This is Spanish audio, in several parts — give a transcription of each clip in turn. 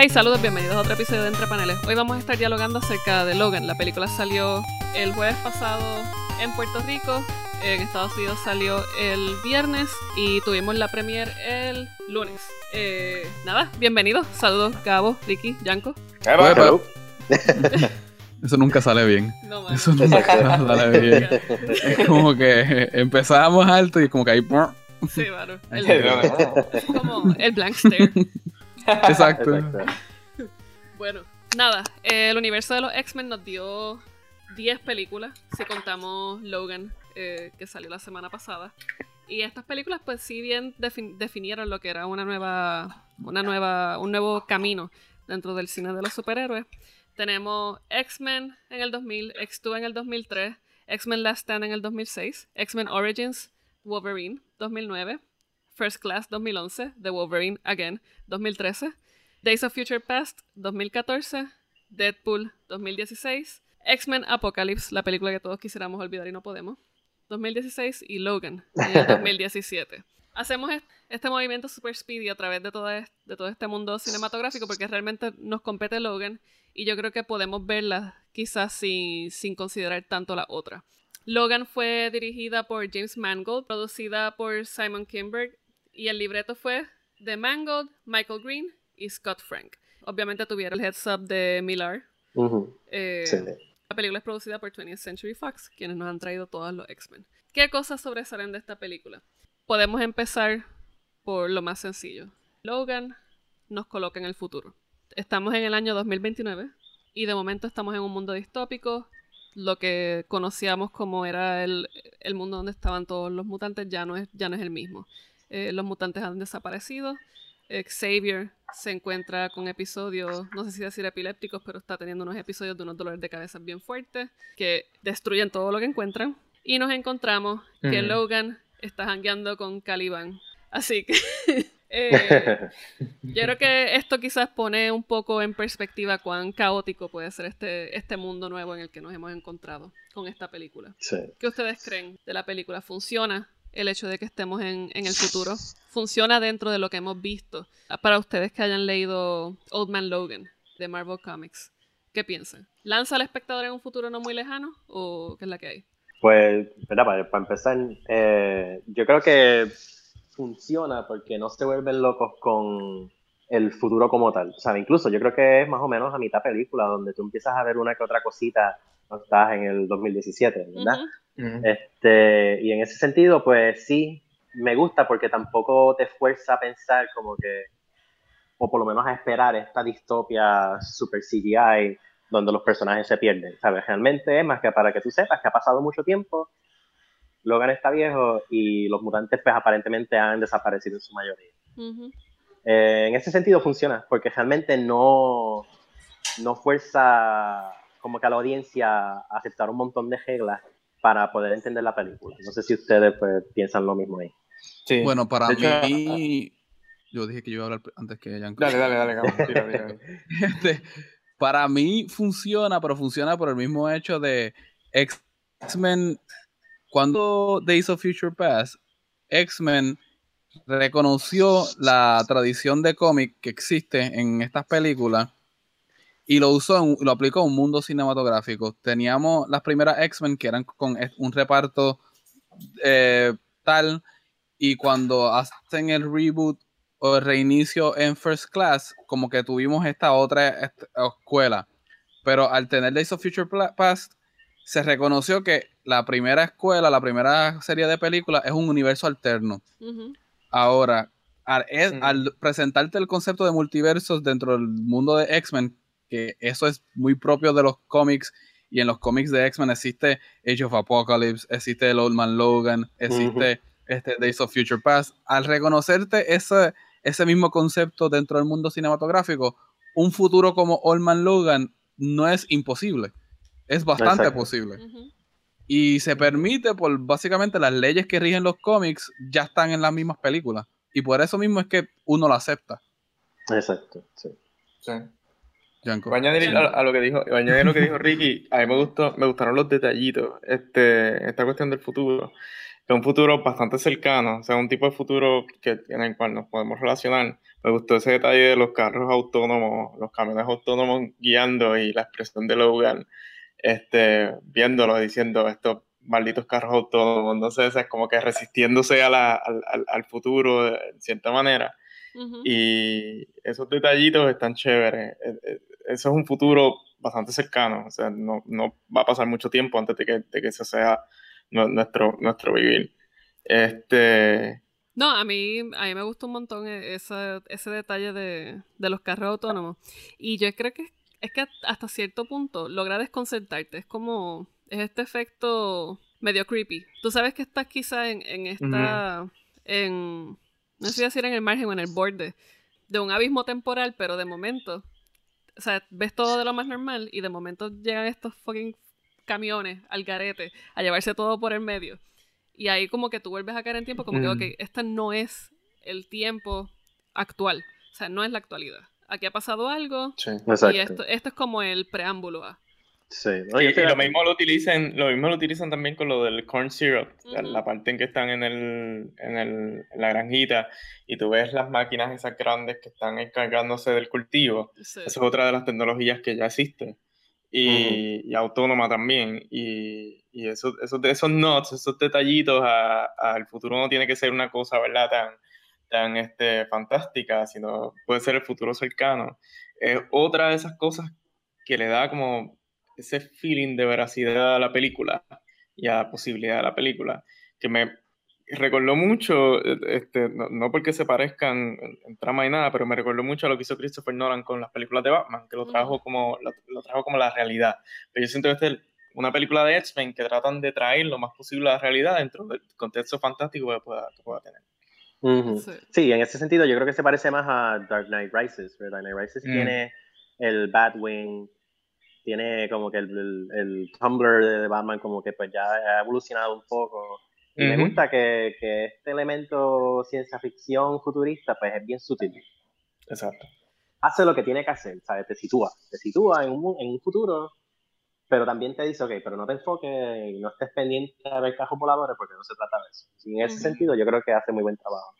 Hey, saludos, bienvenidos a otro episodio de Entre Paneles. Hoy vamos a estar dialogando acerca de Logan. La película salió el jueves pasado en Puerto Rico, en Estados Unidos salió el viernes y tuvimos la premiere el lunes. Eh, nada, bienvenidos. Saludos, Gabo, Ricky, Yanko. Eso nunca sale bien. No, Eso nunca sale bien. Es como que empezamos alto y como que ahí. Sí, claro. es como el blank stare. Exacto. Bueno, nada. El universo de los X-Men nos dio 10 películas, si contamos Logan, eh, que salió la semana pasada. Y estas películas, pues sí bien definieron lo que era una nueva, una nueva, un nuevo camino dentro del cine de los superhéroes. Tenemos X-Men en el 2000, X2 en el 2003, X-Men Last Stand en el 2006, X-Men Origins Wolverine 2009, First Class 2011, The Wolverine Again 2013, Days of Future Past 2014, Deadpool 2016, X-Men Apocalypse, la película que todos quisiéramos olvidar y no podemos, 2016 y Logan en 2017. Hacemos este movimiento super speedy a través de todo, de todo este mundo cinematográfico porque realmente nos compete Logan y yo creo que podemos verla quizás sin, sin considerar tanto la otra. Logan fue dirigida por James Mangold, producida por Simon Kinberg y el libreto fue de Mangold, Michael Green y Scott Frank. Obviamente tuvieron el heads up de Millar. Eh, la película es producida por 20th Century Fox, quienes nos han traído todos los X-Men. ¿Qué cosas sobresalen de esta película? Podemos empezar por lo más sencillo. Logan nos coloca en el futuro. Estamos en el año 2029 y de momento estamos en un mundo distópico lo que conocíamos como era el, mundo donde estaban todos los mutantes ya no es, ya no es el mismo. Eh, los mutantes han desaparecido. Xavier se encuentra con episodios, no sé si decir epilépticos, pero está teniendo unos episodios de unos dolores de cabeza bien fuertes que destruyen todo lo que encuentran. Y nos encontramos que Logan está jangueando con Caliban. Así que Eh, yo creo que esto quizás pone un poco en perspectiva cuán caótico puede ser este, este mundo nuevo en el que nos hemos encontrado con esta película. ¿Qué ustedes creen de la película? ¿Funciona el hecho de que estemos en, el futuro? ¿Funciona dentro de lo que hemos visto? Para ustedes que hayan leído Old Man Logan de Marvel Comics, ¿qué piensan? ¿Lanza al espectador en un futuro no muy lejano o qué es la que hay? Pues, para, para empezar, eh, yo creo que funciona porque no se vuelven locos con el futuro como tal. O sea, incluso yo creo que es más o menos a mitad película donde tú empiezas a ver una que otra cosita cuando estás en el 2017, ¿verdad? este, y en ese sentido, pues sí, me gusta porque tampoco te fuerza a pensar como que, o por lo menos a esperar esta distopia super CGI donde los personajes se pierden, ¿sabes? Realmente es más que para que tú sepas que ha pasado mucho tiempo Logan está viejo y los mutantes pues aparentemente han desaparecido en su mayoría. Eh, en ese sentido funciona, porque realmente no, no fuerza como que a la audiencia a aceptar un montón de reglas para poder entender la película. No sé si ustedes pues, piensan lo mismo ahí. Sí. Bueno, para mí... Yo dije que yo iba a hablar antes que Jan. Dale, dale, dale, este, para mí funciona, pero funciona por el mismo hecho de X-Men cuando Days of Future Past, X-Men reconoció la tradición de cómic que existe en estas películas y lo usó, lo aplicó a un mundo cinematográfico. Teníamos las primeras X-Men que eran con un reparto eh, tal y cuando hacen el reboot o el reinicio en First Class, como que tuvimos esta otra escuela. Pero al tener Days of Future Past, se reconoció que la primera escuela, la primera serie de películas es un universo alterno. Ahora, al, presentarte el concepto de multiversos dentro del mundo de X-Men, que eso es muy propio de los cómics, y en los cómics de X-Men existe Age of Apocalypse, existe el Old Man Logan, existe este Days of Future Past. Al reconocerte ese, ese mismo concepto dentro del mundo cinematográfico, un futuro como Old Man Logan no es imposible. Es bastante posible. Y se permite por básicamente las leyes que rigen los cómics ya están en las mismas películas. Y por eso mismo es que uno lo acepta. Exacto, sí. sí. Voy a añadir a, lo que dijo, a lo que dijo Ricky, a mí me gustó, me gustaron los detallitos, este, esta cuestión del futuro. Es un futuro bastante cercano, o sea, un tipo de futuro que, en el cual nos podemos relacionar, me gustó ese detalle de los carros autónomos, los camiones autónomos guiando y la expresión de Logan, este, viéndolo, diciendo estos malditos carros autónomos, no sé, es como que resistiéndose a la, al, al, futuro de cierta manera. Y esos detallitos están chéveres. E, e, eso es un futuro bastante cercano, o sea, no, no va a pasar mucho tiempo antes de que, de que eso sea nuestro, nuestro vivir. Este, no, a mí, a mí me gusta un montón e, ese, ese detalle de, de, los carros autónomos. Y yo creo que es que hasta cierto punto logra desconcertarte. Es como, es este efecto medio creepy. Tú sabes que estás quizá en, en esta, en, no sé si decir en el margen o en el borde de un abismo temporal, pero de momento, o sea, ves todo de lo más normal y de momento llegan estos fucking camiones al garete a llevarse todo por el medio. Y ahí como que tú vuelves a caer en tiempo, como que, ok, este no es el tiempo actual. O sea, no es la actualidad. Aquí ha pasado algo. Sí, exacto. Y esto, esto es como el preámbulo a. Sí, y, lo mismo lo utilizan, lo mismo lo utilizan también con lo del corn syrup, la parte en que están en el, en el, en la granjita y tú ves las máquinas esas grandes que están encargándose del cultivo. Esa es otra de las tecnologías que ya existe y, y autónoma también. Y, y esos, esos, esos notes, esos detallitos al futuro no tiene que ser una cosa, ¿verdad? Tan, tan este, fantástica, sino puede ser el futuro cercano. Es otra de esas cosas que le da como ese feeling de veracidad a la película y a la posibilidad de la película, que me recordó mucho, este, no, porque se parezcan en, trama y nada, pero me recordó mucho a lo que hizo Christopher Nolan con las películas de Batman, que lo trajo como, lo, trajo como la realidad. Pero yo siento que este es una película de X-Men que tratan de traer lo más posible a la realidad dentro del contexto fantástico que pueda, pueda tener. Sí. en ese sentido yo creo que se parece más a Dark Knight Rises. Dark Knight Rises mm. tiene el Batwing, tiene como que el, el, Tumblr de Batman como que pues ya ha evolucionado un poco y me gusta que, que, este elemento ciencia ficción futurista pues es bien sutil. Exacto. Hace lo que tiene que hacer, ¿sabes? Te sitúa. Te sitúa en un, en un futuro, pero también te dice, ok, pero no te enfoques y no estés pendiente de ver cajos voladores porque no se trata de eso. Y en ese sentido yo creo que hace muy buen trabajo.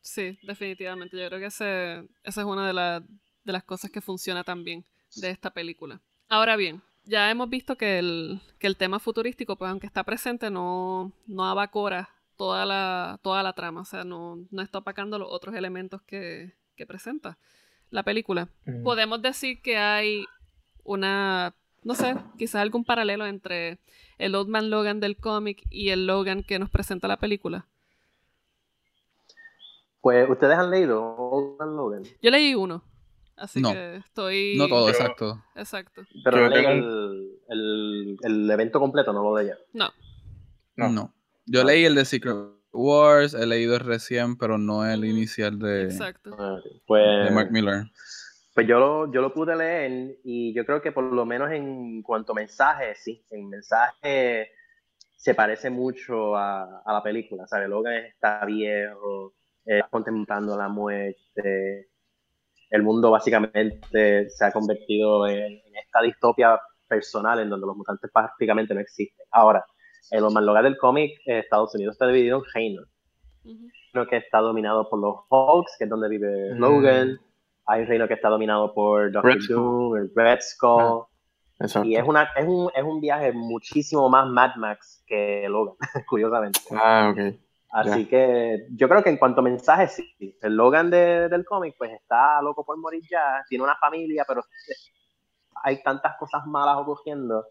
Sí, definitivamente. Yo creo que ese, esa es una de, de las cosas que funciona también de esta película. Ahora bien, ya hemos visto que el, que el tema futurístico, pues aunque está presente, no, no abacora toda la, toda la trama, o sea, no, no está opacando los otros elementos que, que presenta la película. Podemos decir que hay una, no sé, quizás algún paralelo entre el Old Man Logan del cómic y el Logan que nos presenta la película. Pues, ¿ustedes han leído Old Man Logan? Yo leí uno. Así que estoy. No todo, exacto. Exacto. Pero el, el, el, evento completo, no lo de ella. No. No. Yo leí el de Secret Wars, he leído el recién, pero no el inicial de, exacto. Ah, pues, de Mark Miller. Pues yo lo, yo lo pude leer y yo creo que por lo menos en cuanto a mensaje, sí, en mensaje se parece mucho a, a la película, ¿sabes? Logan está viejo, está contemplando la muerte, el mundo básicamente se ha convertido en, esta distopia personal en donde los mutantes prácticamente no existen. Ahora, en los lugar del cómic, eh, Estados Unidos está dividido en reinos. Creo que está dominado por los Hawks, que es donde vive mm. Logan. Hay un reino que está dominado por Doctor Doom, el Red Skull. Ah, y es, una, es, un, es un viaje muchísimo más Mad Max que Logan, curiosamente. Ah, ok. Así que yo creo que en cuanto a mensajes, sí. El Logan del cómic, pues está loco por morir ya, tiene una familia, pero hay tantas cosas malas ocurriendo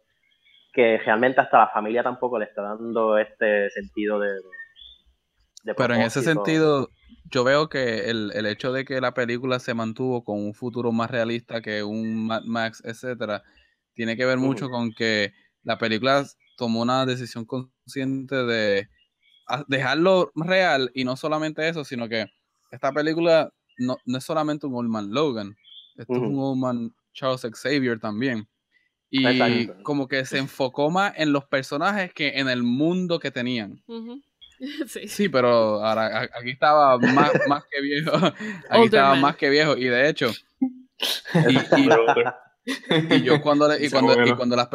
que realmente hasta la familia tampoco le está dando este sentido de... pero en ese sentido, yo veo que el, el, hecho de que la película se mantuvo con un futuro más realista que un Mad Max, etcétera, tiene que ver mucho con que la película tomó una decisión consciente de dejarlo real y no solamente eso, sino que esta película no, es solamente un Old Man Logan, esto es un Old Man Charles Xavier también. Y como que se enfocó más en los personajes que en el mundo que tenían. sí. pero ahora aquí estaba más, más que viejo. Aquí estaba más que viejo. Y de hecho, y, yo cuando, y cuando, y cuando, las,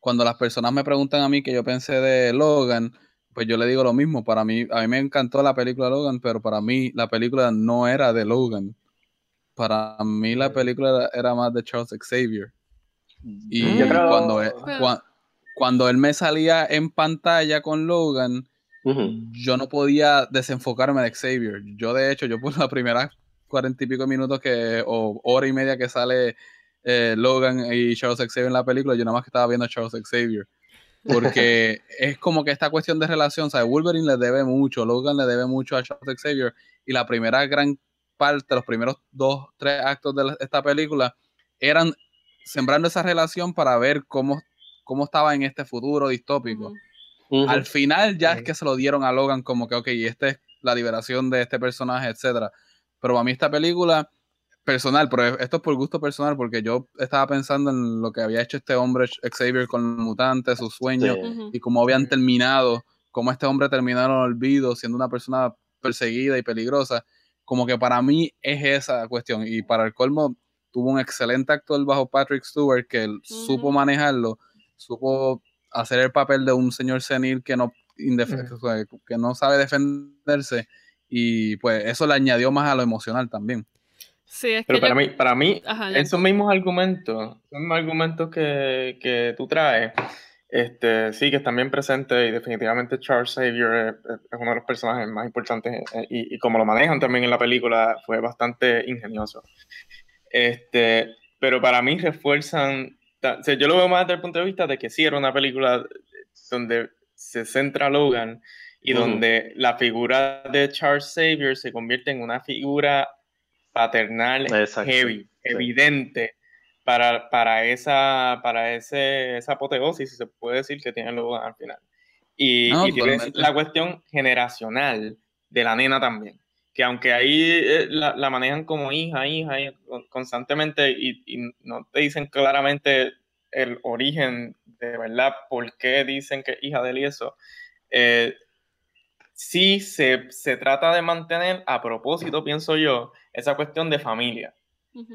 cuando las personas me preguntan a mí que yo pensé de Logan, pues yo le digo lo mismo. Para mí, a mí me encantó la película Logan, pero para mí la película no era de Logan. para mí la película era, más de Charles Xavier. Y Mm. Yo creo- cuando, él, Pero- cua- cuando él me salía en pantalla con Logan, Yo no podía desenfocarme de Xavier. Yo, de hecho, yo por las primeras cuarenta y pico minutos que, o hora y media que sale eh, Logan y Charles Xavier en la película, yo nada más que estaba viendo a Charles Xavier. Porque es como que esta cuestión de relación, ¿sabes? Wolverine le debe mucho, Logan le debe mucho a Charles Xavier, y la primera gran parte, los primeros dos, tres actos de la- esta película, eran sembrando esa relación para ver cómo, cómo estaba en este futuro distópico. Al final ya es que se lo dieron a Logan como que, ok, esta es la liberación de este personaje, etcétera. Pero a mí esta película, personal, pero esto es por gusto personal, porque yo estaba pensando en lo que había hecho este hombre Xavier con mutantes, sus sueños, Sí. Y cómo habían terminado, cómo este hombre terminó en el olvido, siendo una persona perseguida y peligrosa. Como que para mí es esa cuestión. Y para el colmo, tuvo un excelente actor bajo Patrick Stewart que él supo manejarlo, supo hacer el papel de un señor senil que no, que no sabe defenderse. Y pues eso le añadió más a lo emocional también. Sí, es Pero que para yo- mí, para mí Ajá, esos mismos argumentos, esos mismos argumentos que, que tú traes, este, sí, que están bien presentes y definitivamente Charles Xavier es, es uno de los personajes más importantes eh, y, y como lo manejan también en la película fue bastante ingenioso. Este, pero para mí refuerzan, o sea, yo lo veo más desde el punto de vista de que sí era una película donde se centra Logan y donde la figura de Charles Xavier se convierte en una figura paternal Exacto, heavy, sí. evidente para, para esa para ese, esa apoteosis, si se puede decir, que tiene Logan al final. Y, No, y totalmente. la cuestión generacional de la nena también, que aunque ahí eh, la, la manejan como hija, hija, hija, con- constantemente y, no te dicen claramente el origen de verdad, por qué dicen que hija de él y eso, eh, sí se, se trata de mantener a propósito, pienso yo, esa cuestión de familia.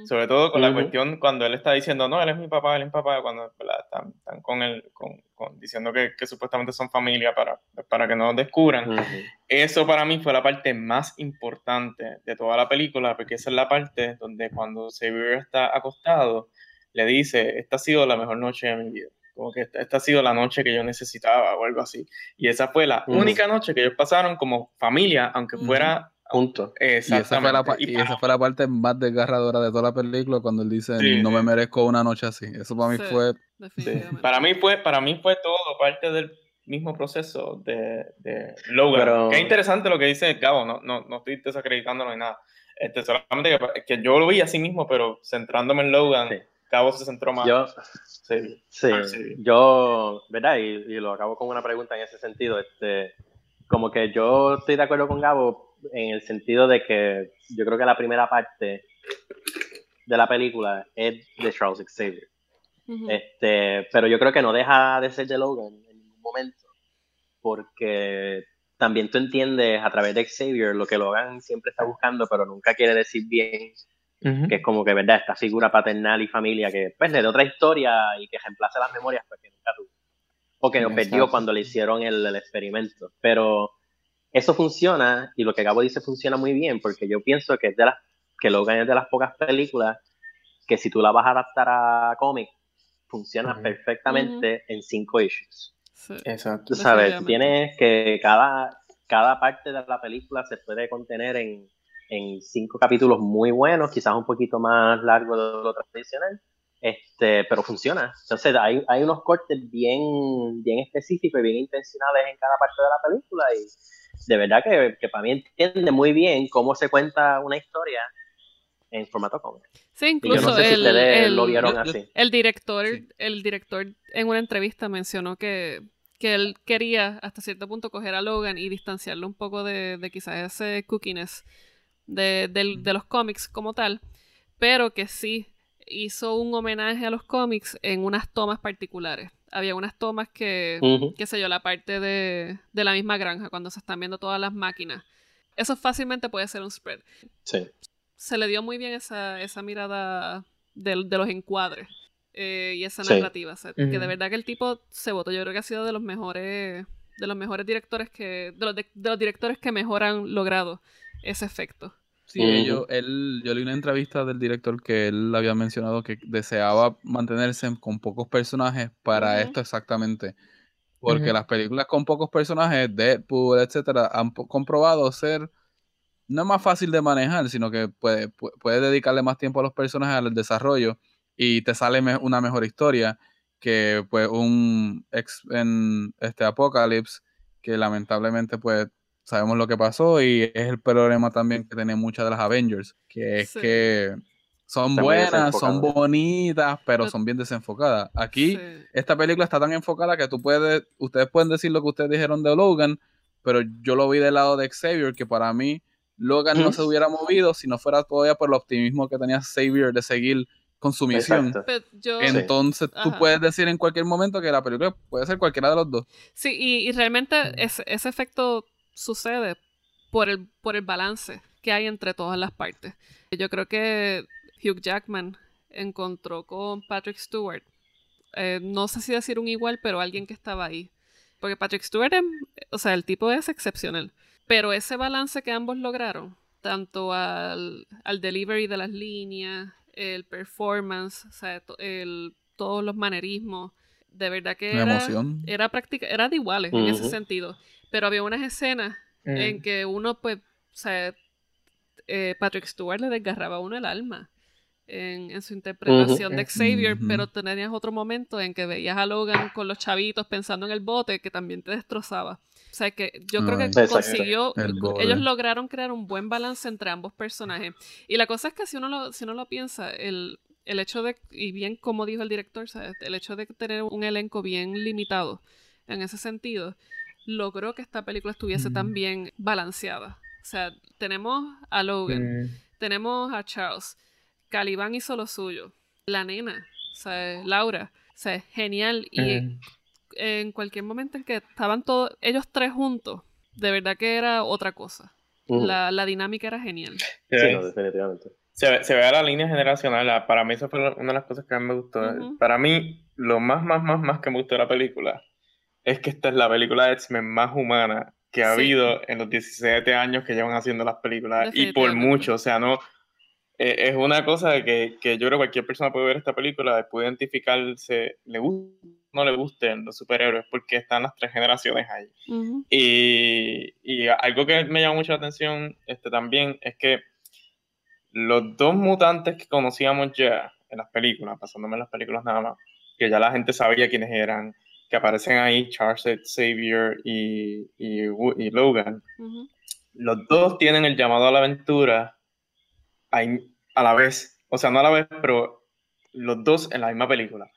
Sobre todo con la Ujú. cuestión cuando él está diciendo, no, él es mi papá, él es mi papá, cuando. Están, están con él, con, con- diciendo que, que supuestamente son familia para, para que no nos descubran. Ujú. Eso para mí fue la parte más importante de toda la película, porque esa es la parte donde cuando Xavier está acostado, le dice, esta ha sido la mejor noche de mi vida. Como que esta, esta ha sido la noche que yo necesitaba o algo así. Y esa fue la Ujú. única noche que ellos pasaron como familia, aunque fuera... Punto. Y esa, fue la, Exactamente. y Y esa fue la parte más desgarradora de toda la película cuando él dice Sí, no me sí. merezco una noche así. Eso para mí Sí. fue. Para mí fue, para mí fue todo parte del mismo proceso de, de Logan. Pero- Qué interesante lo que dice Gabo, no, no, no estoy desacreditándolo ni nada. Este, solamente que, que yo lo vi así mismo, pero centrándome en Logan, Sí. Gabo se centró más. Yo, Sí. sí, Ah, sí. yo, ¿verdad? Y, y lo acabo con una pregunta en ese sentido. Este, como que yo estoy de acuerdo con Gabo en el sentido de que yo creo que la primera parte de la película es de Charles Xavier. Ujú. Este, pero yo creo que no deja de ser de Logan en ningún momento, porque también tú entiendes a través de Xavier lo que Logan siempre está buscando, pero nunca quiere decir bien, Ujú. que es como que, ¿verdad? Esta figura paternal y familia que, pues, le da otra historia y que reemplace las memorias pues, que nunca tuvo. O que nos Exacto. perdió cuando le hicieron el, el experimento. Pero eso funciona, y lo que Gabo dice funciona muy bien, porque yo pienso que es de las, que Logan es de las pocas películas que si tú la vas a adaptar a cómic, funciona perfectamente en cinco issues. Sí. Exacto. Tú sabes, tienes que cada, cada parte de la película se puede contener en, en cinco capítulos muy buenos, quizás un poquito más largo de lo tradicional, este, pero funciona. Entonces hay, hay unos cortes bien, bien específicos y bien intencionales en cada parte de la película y de verdad que, que para mí entiende muy bien cómo se cuenta una historia en formato cómic. Sí, incluso no sé si el, ustedes el- lo vieron yo- yo- así. el director, Sí. el director en una entrevista mencionó que, que él quería hasta cierto punto coger a Logan y distanciarlo un poco de, de quizás ese cookiness de, del- de los cómics como tal, pero que sí hizo un homenaje a los cómics en unas tomas particulares. Había unas tomas que, Ujú. qué sé yo, la parte de, de la misma granja, cuando se están viendo todas las máquinas. Eso fácilmente puede ser un spread. Sí. Se le dio muy bien esa, esa mirada de, de los encuadres eh, y esa Sí. narrativa. o sea, Que de verdad que el tipo se votó. Yo creo que ha sido de los mejores, de los mejores directores que, de los, de, de los directores que mejor han logrado ese efecto. Sí, yo, él, yo leí una entrevista del director que él había mencionado que deseaba mantenerse con pocos personajes para esto exactamente. Porque las películas con pocos personajes, Deadpool, etcétera, han comprobado ser no más fácil de manejar, sino que puedes puede dedicarle más tiempo a los personajes al desarrollo y te sale una mejor historia que pues un ex en este Apocalypse que lamentablemente pues sabemos lo que pasó y es el problema también que tienen muchas de las Avengers, que es que son buenas, son bonitas, pero son bien desenfocadas. Aquí esta película está tan enfocada que tú puedes, ustedes pueden decir lo que ustedes dijeron de Logan, pero yo lo vi del lado de Xavier, que para mí Logan no se hubiera movido si no fuera todavía por el optimismo que tenía Xavier de seguir con su misión. Entonces tú puedes decir en cualquier momento que la película puede ser cualquiera de los dos. Sí, y, realmente ese, ese efecto sucede por el, por el balance que hay entre todas las partes. Yo creo que Hugh Jackman encontró con Patrick Stewart, eh, no sé si decir un igual, pero alguien que estaba ahí. Porque Patrick Stewart, o sea, el tipo es excepcional. Pero ese balance que ambos lograron, tanto al, al delivery de las líneas, el performance, o sea, el, todos los manerismos, de verdad que era, era práctica, era de iguales en ese sentido. Pero había unas escenas en mm. que uno, pues, o sea, eh, Patrick Stewart le desgarraba a uno el alma en, su interpretación de Xavier, pero tenías otro momento en que veías a Logan con los chavitos pensando en el bote que también te destrozaba. O sea que yo creo que consiguió, ellos lograron crear un buen balance entre ambos personajes. Y la cosa es que si uno lo, si uno lo piensa, el, el hecho de, y bien como dijo el director, el hecho de tener un elenco bien limitado en ese sentido, logró que esta película estuviese tan bien balanceada. O sea, tenemos a Logan, tenemos a Charles, Caliban hizo lo suyo, la nena, o sea, Laura, o sea, genial. Y en cualquier momento en que estaban todos, ellos tres juntos, de verdad que era otra cosa. la, la, dinámica era genial. Sí, definitivamente. Se ve, se ve, la línea generacional. Para mí, eso fue una de las cosas que más me gustó. Para mí, lo más, más, más, más que me gustó de la película es que esta es la película de X-Men más humana que ha habido en los 17 años que llevan haciendo las películas y por mucho, o sea, no eh, es una cosa que, que, yo creo que cualquier persona puede ver esta película, puede identificarse, le gusta no le gusten los superhéroes porque están las tres generaciones ahí. y, y, algo que me llama mucho la atención este, también es que los dos mutantes que conocíamos ya en las películas, pasándome en las películas nada más, que ya la gente sabía quiénes eran, que aparecen ahí, Charles Xavier y, y, Logan, los dos tienen el llamado a la aventura a, la vez, o sea, no a la vez, pero los dos en la misma película.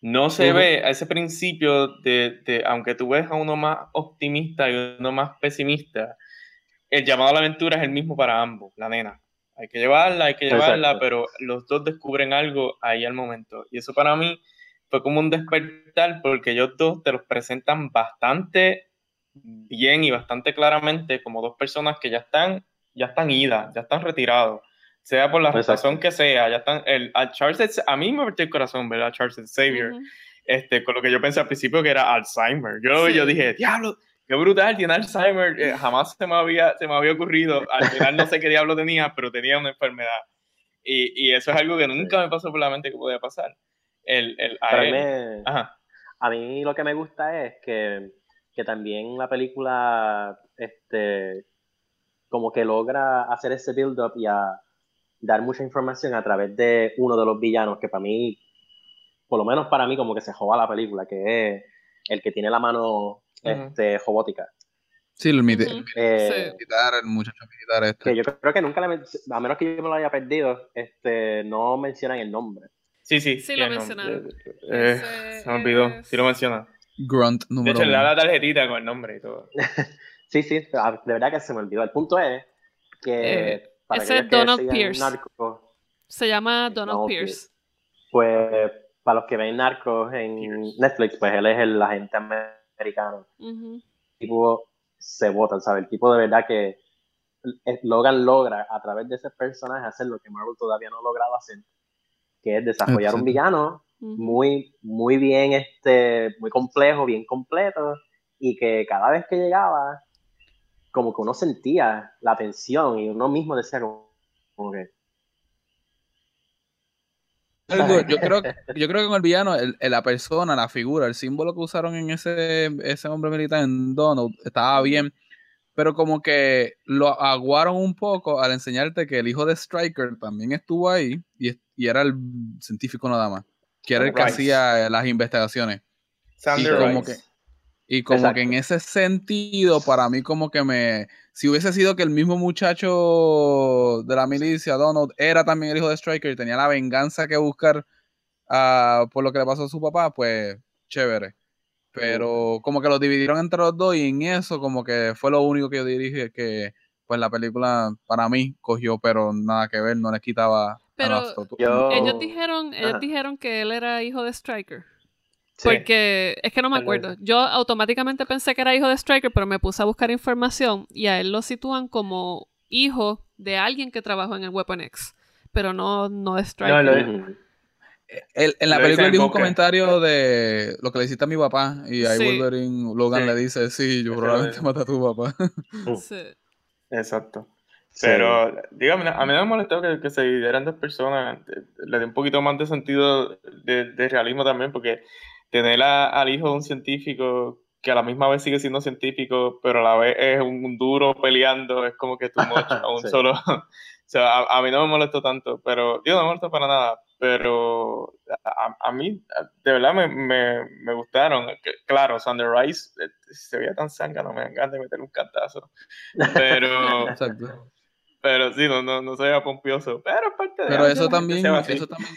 No se ve a ese principio de, de, aunque tú ves a uno más optimista y uno más pesimista, el llamado a la aventura es el mismo para ambos, la nena. Hay que llevarla, hay que llevarla, pero los dos descubren algo ahí al momento. Y eso para mí fue como un despertar porque ellos dos te los presentan bastante bien y bastante claramente como dos personas que ya están, ya están idas, ya están retirados. Sea por la razón que sea, ya están. El, a Charles, a mí me partió el corazón ver a Charles Xavier, este, con lo que yo pensé al principio que era Alzheimer. Yo, yo dije, diablo, qué brutal, tiene Alzheimer. Eh, jamás se me, había, se me había ocurrido. Al final no sé qué diablo tenía, pero tenía una enfermedad. Y, y eso es algo que nunca me pasó por la mente que podía pasar el, el a, a mí lo que me gusta es que, que también la película este como que logra hacer ese build up y a dar mucha información a través de uno de los villanos que para mí por lo menos para mí como que se joba la película que es el que tiene la mano este robótica. Sí, el, militar, eh, el muchacho militar este. Que yo creo que nunca le, a menos que yo me lo haya perdido, este, no mencionan el nombre. Sí, sí. Sí, lo mencionaron. Eh, se me olvidó. Sí lo menciona. Grunt número De hecho, le da la tarjetita con el nombre y todo. sí, sí. De verdad que se me olvidó. El punto es que... Eh, ese es Donald Pierce. se llama Donald, Pierce. Pues para los que ven Narcos en Netflix, pues él es el agente americano. El tipo se vota, ¿sabes? El tipo de verdad que Logan logra a través de ese personaje hacer lo que Marvel todavía no ha logrado hacer que es desarrollar un villano muy, muy bien, este, muy complejo, bien completo, y que cada vez que llegaba, como que uno sentía la tensión y uno mismo decía, como Como que... yo, creo, yo creo que con el villano, la persona, la figura, el símbolo que usaron en ese, ese hombre militar en Donald estaba bien, pero como que lo aguaron un poco al enseñarte que el hijo de Striker también estuvo ahí y, y era el científico nada más, que era el que hacía las investigaciones. y como que y como que en ese sentido, para mí como que me... Si hubiese sido que el mismo muchacho de la milicia, Donald, era también el hijo de Striker y tenía la venganza que buscar uh, por lo que le pasó a su papá, pues chévere. Pero como que lo dividieron entre los dos y en eso como que fue lo único que yo dirige que pues la película para mí cogió, pero nada que ver, no le quitaba... Pero ellos dijeron, ellos dijeron que él era hijo de Striker. Porque es que no me acuerdo. Yo automáticamente pensé que era hijo de Striker, pero me puse a buscar información y a él lo sitúan como hijo de alguien que trabajó en el Weapon X, pero no, no de Striker. en la película dijo un comentario de lo que le hiciste a mi papá y ahí Wolverine Logan le dice, sí, yo probablemente maté a tu papá. sí. Exacto. Pero, dígame, a mí me molestó que, que se dividieran dos personas. Le di un poquito más de sentido de, de realismo también, porque tener al hijo de un científico que a la misma vez sigue siendo científico, pero a la vez es un duro peleando, es como que tú a un solo. o sea, a, mí no me molestó tanto, pero, digo, no me molestó para nada, pero a, mí, de verdad, me, me, me gustaron. Claro, Sunrise eh, se veía tan no me dan ganas de meter un cantazo, pero. Pero sí, no, no, no se veía pompioso, pero parte de Pero eso también, eso también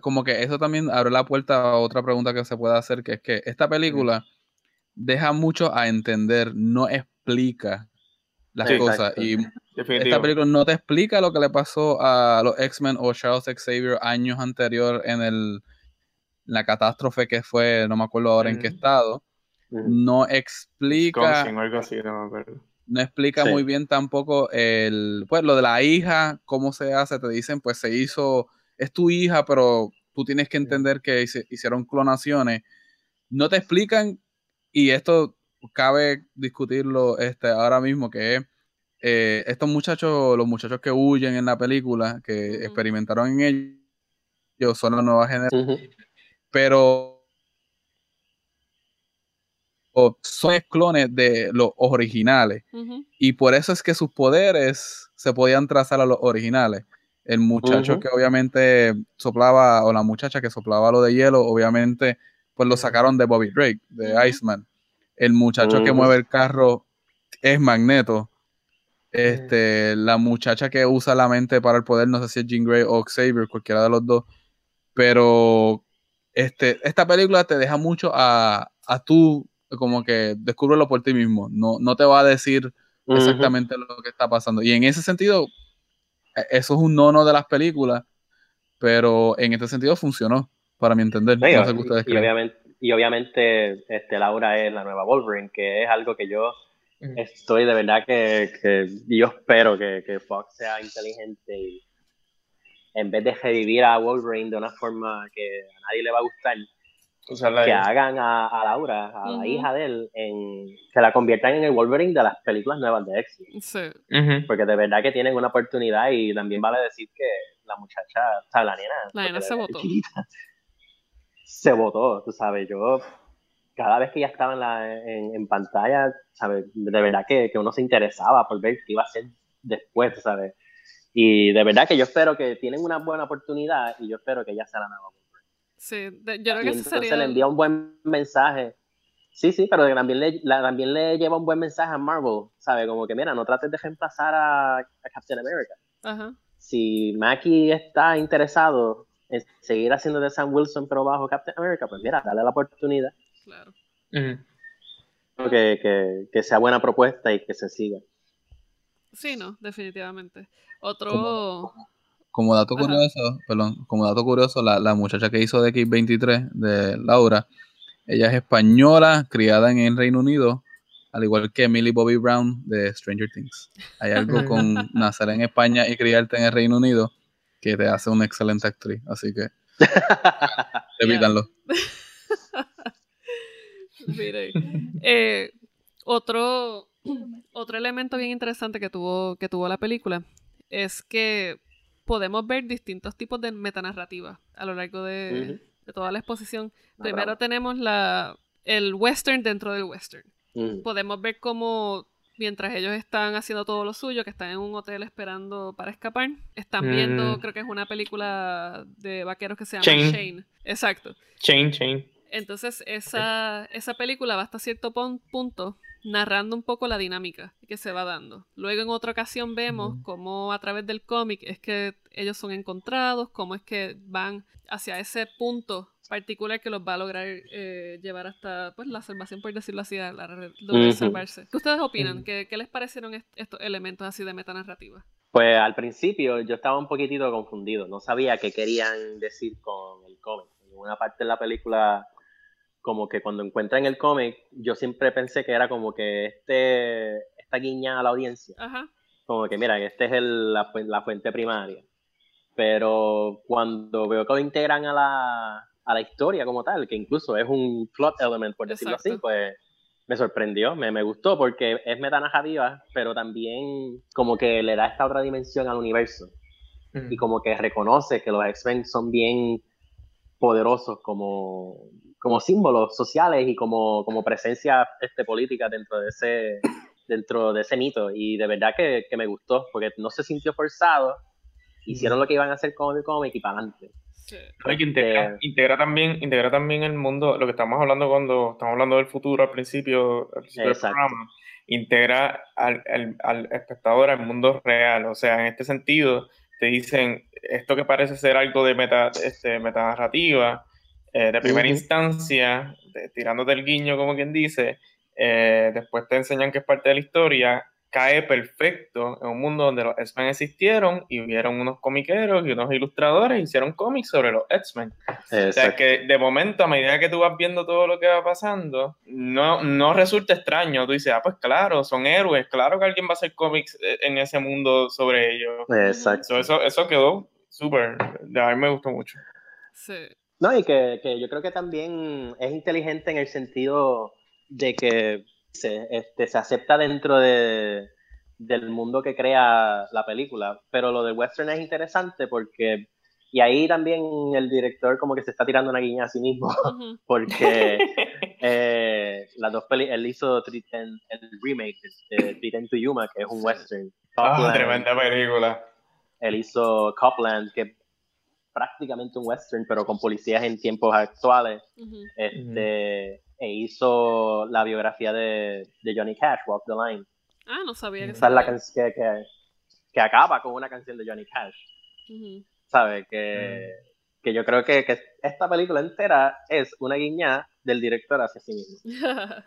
como que eso también abre la puerta a otra pregunta que se puede hacer, que es que esta película deja mucho a entender, no explica las cosas. Y esta película no te explica lo que le pasó a los X-Men o Charles Xavier años anterior en el la catástrofe que fue, no me acuerdo ahora en qué estado. No explica. no, explica muy bien tampoco el, pues, lo de la hija, cómo se hace, te dicen, pues se hizo es tu hija, pero tú tienes que entender que hicieron clonaciones. No te explican, y esto cabe discutirlo este, ahora mismo, que es eh, estos muchachos, los muchachos que huyen en la película, que experimentaron en ellos, son la nueva generación, pero son clones de los originales. Y por eso es que sus poderes se podían trazar a los originales. El muchacho que obviamente soplaba, o la muchacha que soplaba lo de hielo, obviamente, pues lo sacaron de Bobby Drake, de Iceman. El muchacho que mueve el carro es Magneto. Este, la muchacha que usa la mente para el poder, no sé si es Jean Grey o Xavier, cualquiera de los dos. Pero este, esta película te deja mucho a, a tú, como que descúbrelo por ti mismo. No, no te va a decir exactamente lo que está pasando. Y en ese sentido, e, eso es un nono de las películas, pero en este sentido funcionó, para mi entender. y, obviamente, y obviamente este, Laura es la nueva Wolverine, que es algo que yo estoy de verdad que, que yo espero que, que, Fox sea inteligente y en vez de revivir a Wolverine de una forma que a nadie le va a gustar, que hagan a, a, Laura, a la hija de él, en, que la conviertan en el Wolverine de las películas nuevas de X. Sí. Porque de verdad que tienen una oportunidad y también vale decir que la muchacha, o sea, la nena, la nena se votó. se votó, tú sabes, yo cada vez que ella estaba en, la, en, pantalla, ¿sabes? De verdad que, que, uno se interesaba por ver qué iba a hacer después, ¿sabes? Y de verdad que yo espero que tienen una buena oportunidad y yo espero que ella sea la nueva Sí, yo creo que y entonces le envía un buen mensaje. Sí, sí, pero también le, también le lleva un buen mensaje a Marvel, ¿sabe? Como que, mira, no trates de reemplazar a, Captain America. Ajá. Si Mackie está interesado en seguir haciendo de Sam Wilson pero bajo Captain America, pues mira, dale la oportunidad. Claro. que, que, que, sea buena propuesta y que se siga. Sí, no, definitivamente. Otro como dato curioso, perdón, como dato curioso, la, muchacha que hizo de X23, de Laura, ella es española, criada en el Reino Unido, al igual que Millie Bobby Brown de Stranger Things. Hay algo con nacer en España y criarte en el Reino Unido que te hace una excelente actriz, así que evítanlo. Mire, eh, otro, otro elemento bien interesante que tuvo, que tuvo la película es que podemos ver distintos tipos de metanarrativa a lo largo de, toda la exposición. Primero tenemos la, el western dentro del western. Podemos ver cómo mientras ellos están haciendo todo lo suyo, que están en un hotel esperando para escapar, están viendo, creo que es una película de vaqueros que se llama Shane. Exacto. Chain, Chain. Entonces, esa, esa película va hasta cierto punto narrando un poco la dinámica que se va dando. Luego en otra ocasión vemos cómo a través del cómic es que ellos son encontrados, cómo es que van hacia ese punto particular que los va a lograr eh, llevar hasta pues la salvación, por decirlo así, a la de salvarse. ¿Qué ustedes opinan? ¿Qué, les parecieron estos elementos así de metanarrativa? Pues al principio yo estaba un poquitito confundido, no sabía qué querían decir con el cómic. En una parte de la película como que cuando encuentran el cómic, yo siempre pensé que era como que este, esta guiña a la audiencia. Como que, mira, este es el, la, la, fuente primaria. Pero cuando veo que lo integran a la, a la historia como tal, que incluso es un plot element, por decirlo así, pues me sorprendió, me, me gustó porque es metanarrativa, pero también como que le da esta otra dimensión al universo. Y como que reconoce que los X-Men son bien poderosos como, como símbolos sociales y como, como presencia este, política dentro de ese dentro de ese mito. Y de verdad que, que me gustó porque no se sintió forzado. Hicieron lo que iban a hacer con el cómic y para adelante integra, integra, también integra también el mundo lo que estamos hablando cuando estamos hablando del futuro al principio, del programa integra al, al, al espectador al mundo real. O sea en este sentido te dicen esto que parece ser algo de meta este metanarrativa eh, de primera instancia, tirándote el guiño, como quien dice, eh, después te enseñan que es parte de la historia, cae perfecto en un mundo donde los X-Men existieron y hubieron unos comiqueros y unos ilustradores hicieron cómics sobre los X-Men. O sea que de momento, a medida que tú vas viendo todo lo que va pasando, no, no resulta extraño. Tú dices, ah, pues claro, son héroes, claro que alguien va a hacer cómics eh, en ese mundo sobre ellos. Exacto. eso, eso quedó súper, a mí me gustó mucho. Sí. No, y que, que, yo creo que también es inteligente en el sentido de que se, este, se acepta dentro de, del mundo que crea la película. Pero lo del western es interesante porque, y ahí también el director como que se está tirando una guiña a sí mismo, porque eh, las dos películas, él hizo el, remake de to Yuma, que es un western. Ah, tremenda película. Él hizo Copland, que prácticamente un western, pero con policías en tiempos actuales. este, E hizo la biografía de, de, Johnny Cash, Walk the Line. Ah, no sabía que Esa es la canción que, que, acaba con una canción de Johnny Cash. ¿Sabe? Que, que yo creo que, que, esta película entera es una guiña del director hacia sí mismo.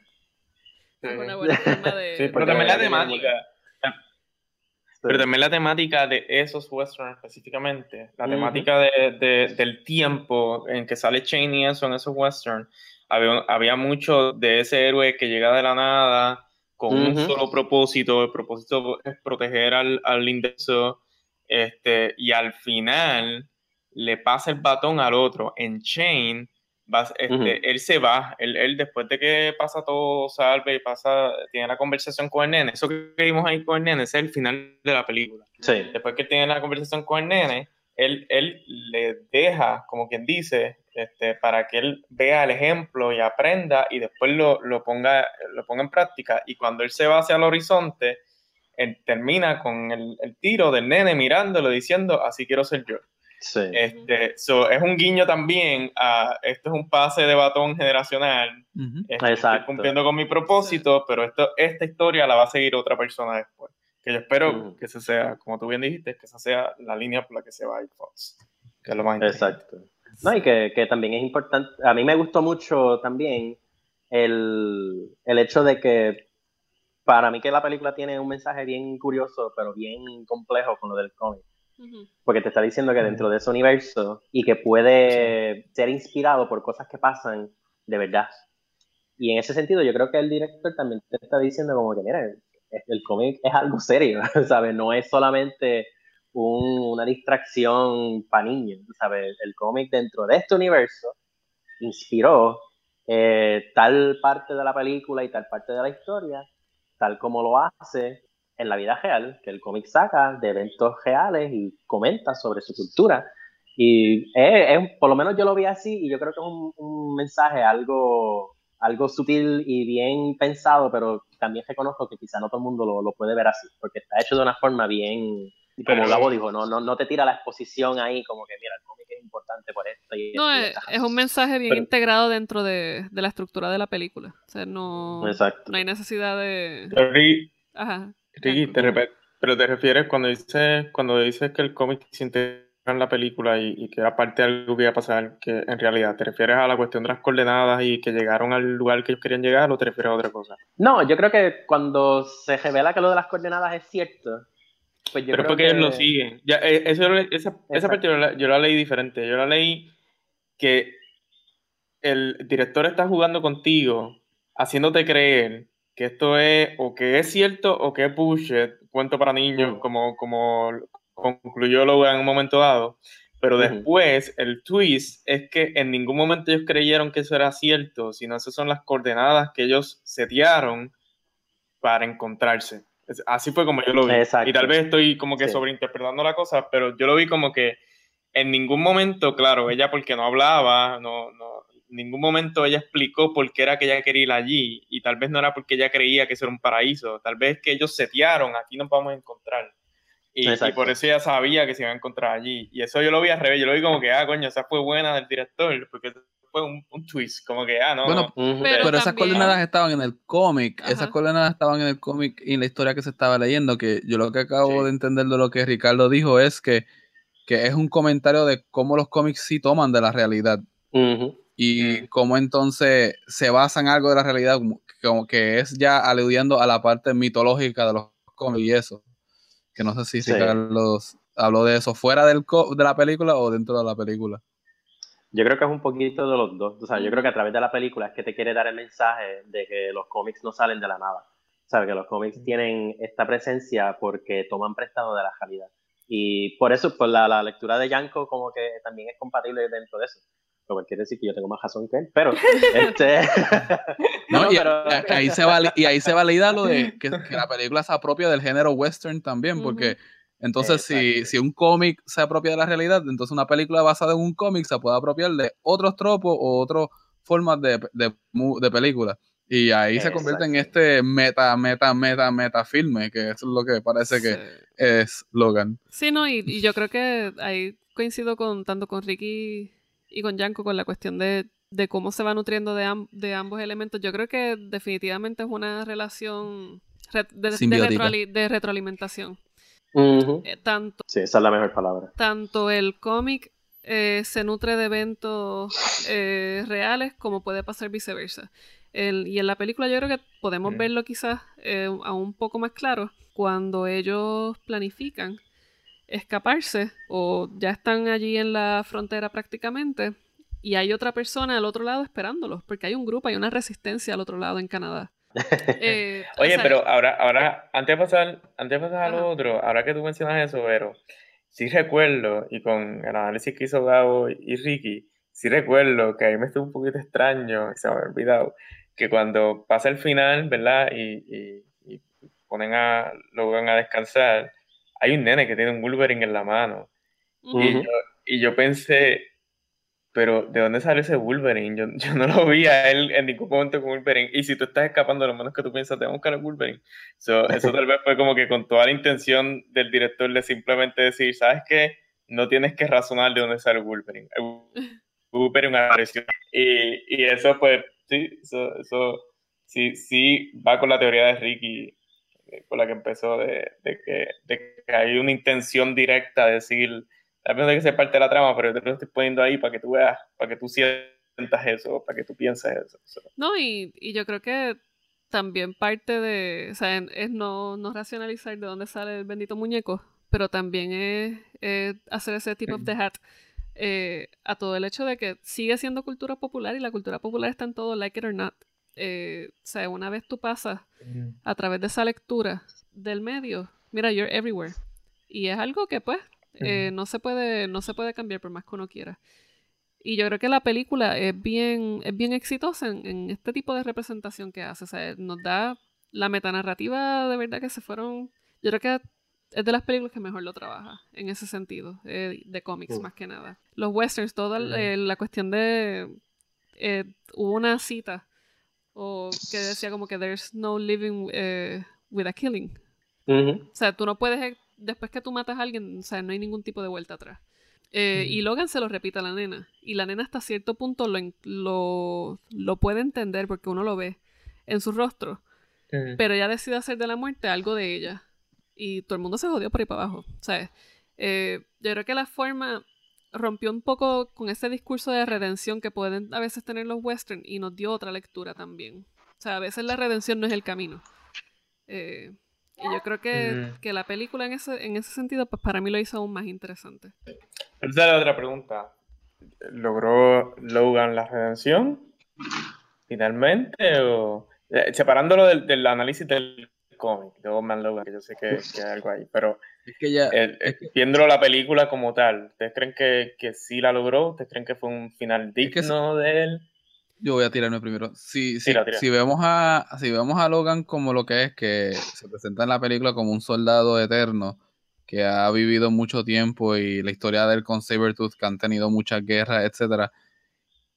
una buena forma de... Sí, pero también la temática pero también la temática de esos westerns específicamente, la temática de, del tiempo en que sale Cheney eso en esos westerns, había, había mucho de ese héroe que llega de la nada con un solo propósito, el propósito es proteger al, al indexo, este, y al final le pasa el batón al otro. En Chain, este, él se va, él, después de que pasa todo, salve y pasa, tiene la conversación con el nene, eso que vimos ahí con el nene, es el final de la película. Después que tiene la conversación con el nene, él, él le deja, como quien dice, este, para que él vea el ejemplo y aprenda y después lo, lo, ponga, lo ponga en práctica. Y cuando él se va hacia el horizonte, él termina con el, el tiro del nene mirándolo diciendo, así quiero ser yo. Este, es un guiño también a esto es un pase de batón generacional. Este, estoy cumpliendo con mi propósito, pero esto, esta historia la va a seguir otra persona después. Que yo espero que ese sea, como tú bien dijiste, que esa sea la línea por la que se va a Fox. Que es lo más Exacto. No, y que, que, también es importante. A mí me gustó mucho también el, el hecho de que para mí que la película tiene un mensaje bien curioso, pero bien complejo con lo del cómic porque te está diciendo que dentro de ese universo y que puede ser inspirado por cosas que pasan de verdad. Y en ese sentido yo creo que el director también te está diciendo como que, mira, el cómic es algo serio, ¿sabes? No es solamente una distracción para niños, ¿sabes? El cómic dentro de este universo inspiró eh, tal parte de la película y tal parte de la historia, tal como lo hace en la vida real, que el cómic saca de eventos reales y comenta sobre su cultura. Y es, por lo menos yo lo vi así y yo creo que es un, mensaje algo, algo sutil y bien pensado, pero también reconozco que quizá no todo el mundo lo, lo puede ver así, porque está hecho de una forma bien, como Gabo dijo, no, no, no te tira la exposición ahí como que, mira, el cómic es importante por esto. Y no, es, un mensaje bien integrado dentro de, de, la estructura de la película. O sea, no, no hay necesidad de... Ajá. Ricky, te pero te refieres cuando dices, cuando dices que el cómic se integra en la película y, que era parte de algo que iba a pasar, que en realidad te refieres a la cuestión de las coordenadas y que llegaron al lugar que ellos querían llegar o te refieres a otra cosa? No, yo creo que cuando se revela que lo de las coordenadas es cierto, pues Pero porque ellos lo siguen. Ya, eh, eso, esa, esa, parte yo la, yo la, leí diferente. Yo la leí que el director está jugando contigo, haciéndote creer que esto es o que es cierto o que es bullshit, cuento para niños, mm. como, como concluyó Logan en un momento dado. Pero después el twist es que en ningún momento ellos creyeron que eso era cierto, sino esas son las coordenadas que ellos setearon para encontrarse. Así fue como yo lo vi. Y tal vez estoy como que sobreinterpretando la cosa, pero yo lo vi como que en ningún momento, claro, ella porque no hablaba, no, no, ningún momento ella explicó por qué era que ella quería ir allí. Y tal vez no era porque ella creía que eso era un paraíso. Tal vez que ellos setearon, aquí nos vamos a encontrar. Y, por eso ella sabía que se iba a encontrar allí. Y eso yo lo vi al revés. Yo lo vi como que, ah, coño, esa fue buena del director, porque fue un, twist, como que, ah, no. Bueno, pero, esas coordenadas estaban en el cómic, esas coordenadas estaban en el cómic y en la historia que se estaba leyendo, que yo lo que acabo de entender de lo que Ricardo dijo es que, que es un comentario de cómo los cómics sí toman de la realidad. Y cómo entonces se basa en algo de la realidad, como, que es ya aludiendo a la parte mitológica de los cómics y eso. Que no sé si Ricardo habló de eso fuera del de la película o dentro de la película. Yo creo que es un poquito de los dos. O sea, yo creo que a través de la película es que te quiere dar el mensaje de que los cómics no salen de la nada. ¿Sabes? Que los cómics tienen esta presencia porque toman prestado de la realidad. Y por eso, pues la, la lectura de Yanko como que también es compatible dentro de eso. Lo cual quiere decir que yo tengo más razón que él, pero... este... no, y, ahí se y ahí se valida lo de que, que, la película se apropia del género western también, porque entonces, si, si, un cómic se apropia de la realidad, entonces una película basada en un cómic se puede apropiar de otros tropos o otras formas de, de, de película. Y ahí se convierte en este meta, meta, meta, meta filme, que es lo que parece que es Logan. Sí, no, y, y, yo creo que ahí coincido con tanto con Ricky y con Yanko con la cuestión de, de cómo se va nutriendo de, de, ambos elementos. Yo creo que definitivamente es una relación de, de retroalimentación. Eh, tanto, sí, esa es la mejor palabra. Tanto el cómic eh, se nutre de eventos eh, reales como puede pasar viceversa. y en la película yo creo que podemos verlo quizás aún un poco más claro cuando ellos planifican escaparse o ya están allí en la frontera prácticamente y hay otra persona al otro lado esperándolos porque hay un grupo, hay una resistencia al otro lado en Canadá. Eh, Oye, pero ahora, ahora, antes de pasar, antes de pasar a lo otro, ahora que tú mencionas eso, pero sí recuerdo, y con el análisis que hizo Gabo y Ricky, sí recuerdo que ahí me estuvo un poquito extraño, se me había olvidado, que cuando pasa el final, ¿verdad? Y, y, ponen a, lo van a descansar, hay un nene que tiene un Wolverine en la mano. y, yo, y yo pensé, pero ¿de dónde sale ese Wolverine? Yo, yo, no lo vi a él en ningún momento con Wolverine. Y si tú estás escapando, lo menos que tú piensas, tengo que buscar a Wolverine. eso tal vez fue como que con toda la intención del director de simplemente decir, ¿sabes qué? No tienes que razonar de dónde sale Wolverine. Wolverine apareció. Y, y eso pues, sí, eso, eso sí, sí va con la teoría de Ricky, con la que empezó, de, de, que, de que hay una intención directa de decir tal vez que ser parte de la trama, pero yo te lo estoy poniendo ahí para que tú veas, para que tú sientas eso, para que tú pienses eso. No, y, y yo creo que también parte de, o sea, es no, no racionalizar de dónde sale el bendito muñeco, pero también es, hacer ese tipo of the hat eh, a todo el hecho de que sigue siendo cultura popular y la cultura popular está en todo, like it or not. Eh, o sea, una vez tú pasas a través de esa lectura del medio, mira, you're everywhere. Y es algo que pues eh, no, se puede, no se puede cambiar por más que uno quiera. Y yo creo que la película es bien, es bien exitosa en, este tipo de representación que hace. O sea, nos da la metanarrativa de verdad que se fueron Yo creo que es de las películas que mejor lo trabaja en ese sentido, eh, de cómics más que nada. Los westerns, toda la cuestión de... hubo una cita o que decía como que there's no living with a killing. O sea, tú no puedes, después que tú matas a alguien, o sea, no hay ningún tipo de vuelta atrás. Eh, y Logan se lo repite a la nena. Y la nena hasta cierto punto lo, lo, lo puede entender porque uno lo ve en su rostro. Pero ella decide hacer de la muerte algo de ella. Y todo el mundo se jodió por ahí para abajo. ¿sabes? Eh, yo creo que la forma rompió un poco con ese discurso de redención que pueden a veces tener los western y nos dio otra lectura también. O sea, a veces la redención no es el camino. Eh, y yo creo que, que, la película en ese, en ese sentido, pues para mí lo hizo aún más interesante. Esa es la otra pregunta. ¿Logró Logan la redención? ¿Finalmente? O, eh, separándolo del, del, análisis del cómic de Old Man Logan, que yo sé que, que, hay algo ahí, pero es que ya, eh, viéndolo la película como tal, ¿ustedes creen que, que sí la logró? ¿Ustedes creen que fue un final digno de él? Yo voy a tirarme primero. Si, si, si, vemos a, si vemos a Logan como lo que es, que se presenta en la película como un soldado eterno, que ha vivido mucho tiempo y la historia de él con Sabretooth, que han tenido muchas guerras, etcétera,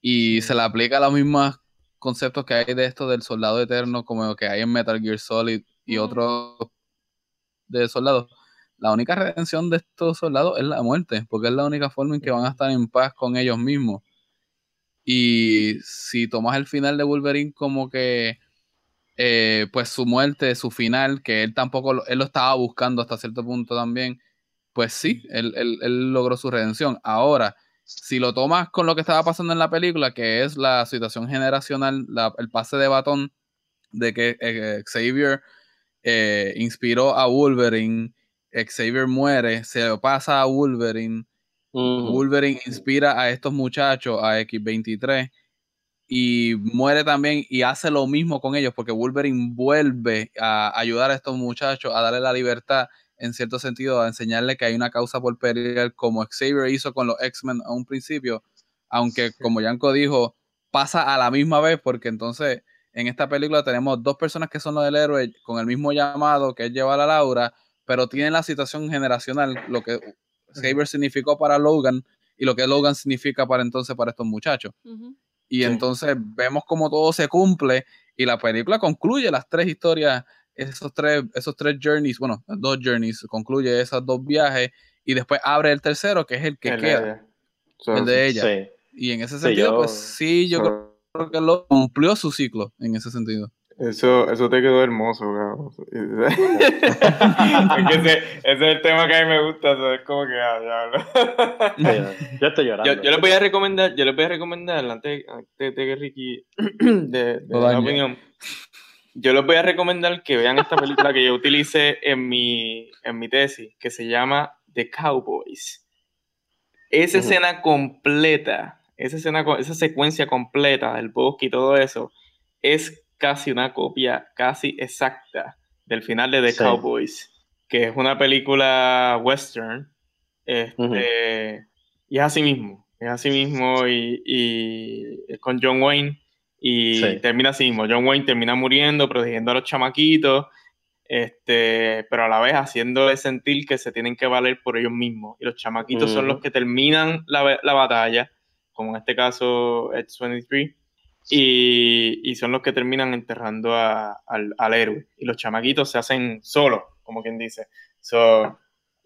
y se le aplica los mismos conceptos que hay de esto del soldado eterno, como que hay en Metal Gear Solid y otros de soldados. La única redención de estos soldados es la muerte, porque es la única forma en que van a estar en paz con ellos mismos. Y si tomas el final de Wolverine como que, eh, pues su muerte, su final, que él tampoco, él lo estaba buscando hasta cierto punto también, pues sí, él, logró su redención. Ahora, si lo tomas con lo que estaba pasando en la película, que es la situación generacional, el pase de batón de que eh, Xavier eh, inspiró a Wolverine, Xavier muere, se lo pasa a Wolverine, Wolverine inspira a estos muchachos, a X23, y muere también y hace lo mismo con ellos, porque Wolverine vuelve a ayudar a estos muchachos a darle la libertad, en cierto sentido, a enseñarle que hay una causa por pelear, como Xavier hizo con los X-Men a un principio, aunque como Yanko dijo, pasa a la misma vez, porque entonces en esta película tenemos dos personas que son los del héroe con el mismo llamado que es llevar a Laura, pero tienen la situación generacional, lo que Xavier significó para Logan y lo que Logan significa para entonces para estos muchachos. Y entonces vemos cómo todo se cumple y la película concluye las tres historias, esos tres, esos tres journeys, bueno, dos journeys, concluye esos dos viajes y después abre el tercero, que es el que queda, el de ella. Y en ese sentido, pues sí, yo creo que lo cumplió su ciclo en ese sentido. Eso, eso te quedó hermoso, ese, es el tema que a mí me gusta, es como que ah, yo estoy llorando. Yo, les voy a recomendar, yo les voy a recomendar, antes, de que Ricky de, de la opinión, yo les voy a recomendar que vean esta película que yo utilicé en mi, en mi tesis, que se llama The Cowboys. Esa escena completa, esa escena, esa secuencia completa del bosque y todo eso, es casi una copia casi exacta del final de The Cowboys, que es una película western. Este, Y es así mismo, es así mismo y, y con John Wayne y termina así mismo. John Wayne termina muriendo, protegiendo a los chamaquitos, este, pero a la vez haciéndole sentir que se tienen que valer por ellos mismos. Y los chamaquitos son los que terminan la, la batalla, como en este caso X-23 y, son los que terminan enterrando al, héroe. Y los chamaquitos se hacen solos, como quien dice. So,